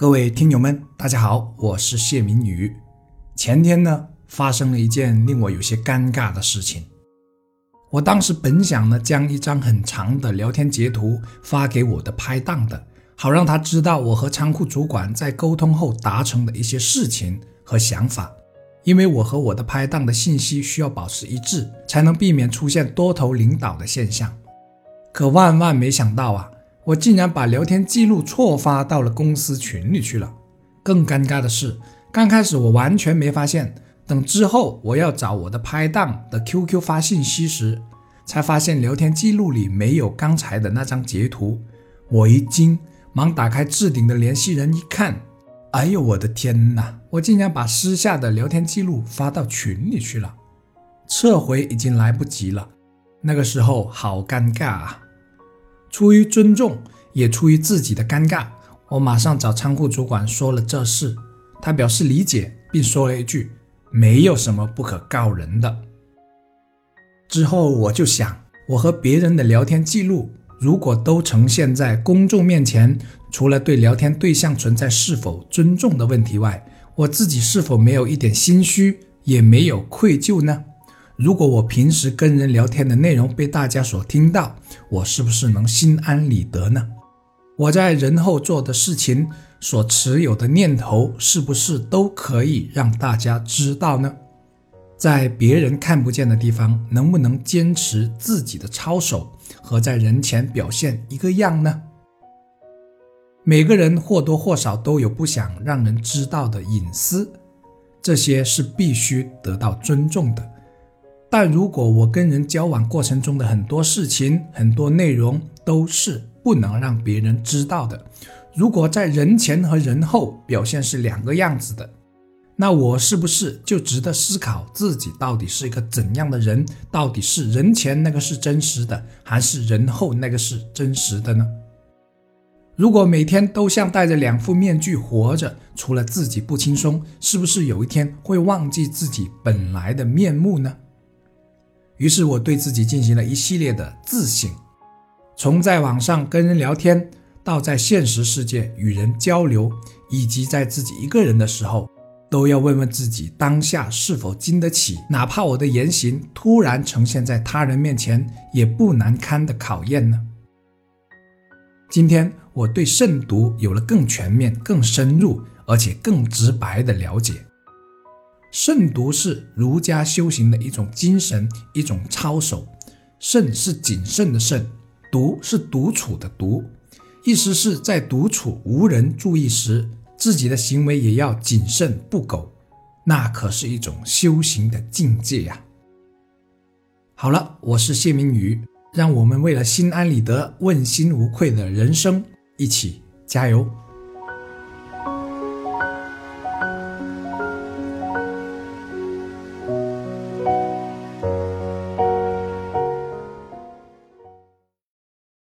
各位听友们，大家好，我是谢明宇。前天呢，发生了一件令我有些尴尬的事情。我当时本想呢，将一张很长的聊天截图发给我的拍档的，好让他知道我和仓库主管在沟通后达成的一些事情和想法。因为我和我的拍档的信息需要保持一致，才能避免出现多头领导的现象。可万万没想到啊！我竟然把聊天记录错发到了公司群里去了。更尴尬的是，刚开始我完全没发现，等之后我要找我的拍档的 QQ 发信息时，才发现聊天记录里没有刚才的那张截图。我一惊，忙打开置顶的联系人一看，哎呦我的天哪！我竟然把私下的聊天记录发到群里去了，撤回已经来不及了。那个时候好尴尬啊！出于尊重，也出于自己的尴尬，我马上找仓库主管说了这事。他表示理解，并说了一句：“没有什么不可告人的。”之后我就想，我和别人的聊天记录如果都呈现在公众面前，除了对聊天对象存在是否尊重的问题外，我自己是否没有一点心虚，也没有愧疚呢？如果我平时跟人聊天的内容被大家所听到，我是不是能心安理得呢？我在人后做的事情所持有的念头，是不是都可以让大家知道呢？在别人看不见的地方，能不能坚持自己的操守和在人前表现一个样呢？每个人或多或少都有不想让人知道的隐私，这些是必须得到尊重的。但如果我跟人交往过程中的很多事情、很多内容都是不能让别人知道的，如果在人前和人后表现是两个样子的，那我是不是就值得思考自己到底是一个怎样的人？到底是人前那个是真实的，还是人后那个是真实的呢？如果每天都像戴着两副面具活着，除了自己不轻松，是不是有一天会忘记自己本来的面目呢？于是我对自己进行了一系列的自省，从在网上跟人聊天，到在现实世界与人交流，以及在自己一个人的时候，都要问问自己当下是否经得起，哪怕我的言行突然呈现在他人面前，也不难堪的考验呢？今天我对慎独有了更全面、更深入，而且更直白的了解。慎独是儒家修行的一种精神，一种操守。慎是谨慎的慎，独是独处的独，意思是在独处无人注意时，自己的行为也要谨慎不苟。那可是一种修行的境界呀。好了，我是谢明宇，让我们为了心安理得、问心无愧的人生，一起加油。